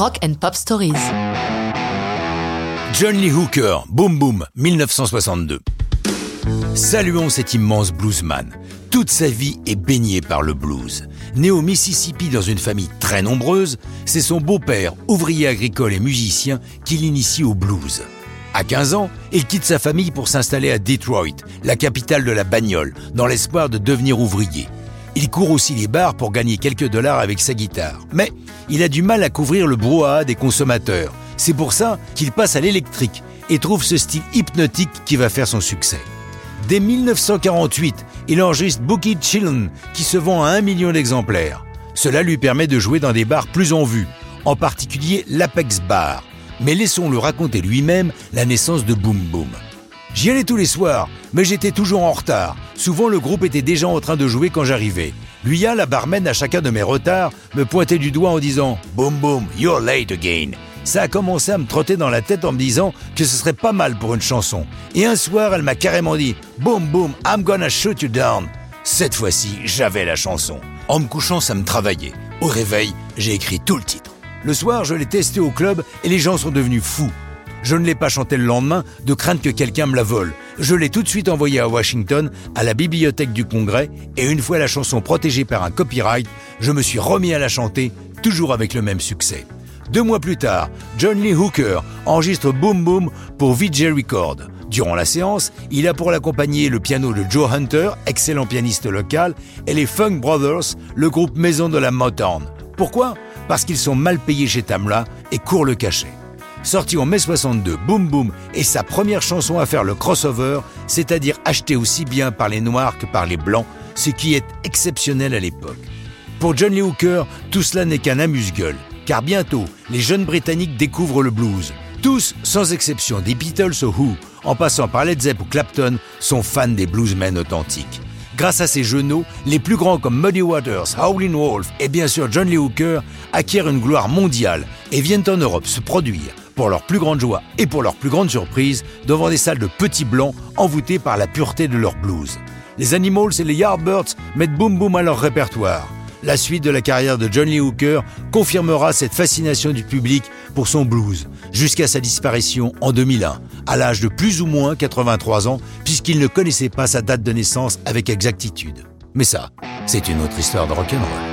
Rock and Pop Stories. John Lee Hooker, Boom Boom, 1962. Saluons cet immense bluesman. Toute sa vie est baignée par le blues. Né au Mississippi dans une famille très nombreuse, c'est son beau-père, ouvrier agricole et musicien, qui l'initie au blues. À 15 ans, il quitte sa famille pour s'installer à Detroit, la capitale de la bagnole, dans l'espoir de devenir ouvrier. Il court aussi les bars pour gagner quelques dollars avec sa guitare. Mais il a du mal à couvrir le brouhaha des consommateurs. C'est pour ça qu'il passe à l'électrique et trouve ce style hypnotique qui va faire son succès. Dès 1948, il enregistre Bookie Chillin qui se vend à un million d'exemplaires. Cela lui permet de jouer dans des bars plus en vue, en particulier l'Apex Bar. Mais laissons-le raconter lui-même la naissance de Boom Boom. J'y allais tous les soirs, mais j'étais toujours en retard. Souvent, le groupe était déjà en train de jouer quand j'arrivais. Luya, la barman, à chacun de mes retards, me pointait du doigt en disant Boom boom, you're late again. Ça a commencé à me trotter dans la tête en me disant que ce serait pas mal pour une chanson. Et un soir, elle m'a carrément dit Boom boom, I'm gonna shoot you down. Cette fois-ci, j'avais la chanson. En me couchant, ça me travaillait. Au réveil, j'ai écrit tout le titre. Le soir, je l'ai testé au club et les gens sont devenus fous. Je ne l'ai pas chanté le lendemain de crainte que quelqu'un me la vole. Je l'ai tout de suite envoyé à Washington, à la bibliothèque du Congrès, et une fois la chanson protégée par un copyright, je me suis remis à la chanter, toujours avec le même succès. Deux mois plus tard, John Lee Hooker enregistre Boom Boom pour VJ Record. Durant la séance, il a pour l'accompagner le piano de Joe Hunter, excellent pianiste local, et les Funk Brothers, le groupe maison de la Motown. Pourquoi? Parce qu'ils sont mal payés chez Tamla et courent le cachet. Sorti en mai 62, Boom Boom est sa première chanson à faire le crossover, c'est-à-dire acheté aussi bien par les Noirs que par les Blancs, ce qui est exceptionnel à l'époque. Pour John Lee Hooker, tout cela n'est qu'un amuse-gueule, car bientôt, les jeunes Britanniques découvrent le blues. Tous, sans exception, des Beatles au Who, en passant par Led Zepp ou Clapton, sont fans des bluesmen authentiques. Grâce à ces genoux, les plus grands comme Muddy Waters, Howlin' Wolf et bien sûr John Lee Hooker acquièrent une gloire mondiale et viennent en Europe se produire pour leur plus grande joie et pour leur plus grande surprise, devant des salles de petits blancs envoûtés par la pureté de leur blues. Les Animals et les Yardbirds mettent Boom Boom à leur répertoire. La suite de la carrière de John Lee Hooker confirmera cette fascination du public pour son blues, jusqu'à sa disparition en 2001, à l'âge de plus ou moins 83 ans, puisqu'il ne connaissait pas sa date de naissance avec exactitude. Mais ça, c'est une autre histoire de rock'n'roll.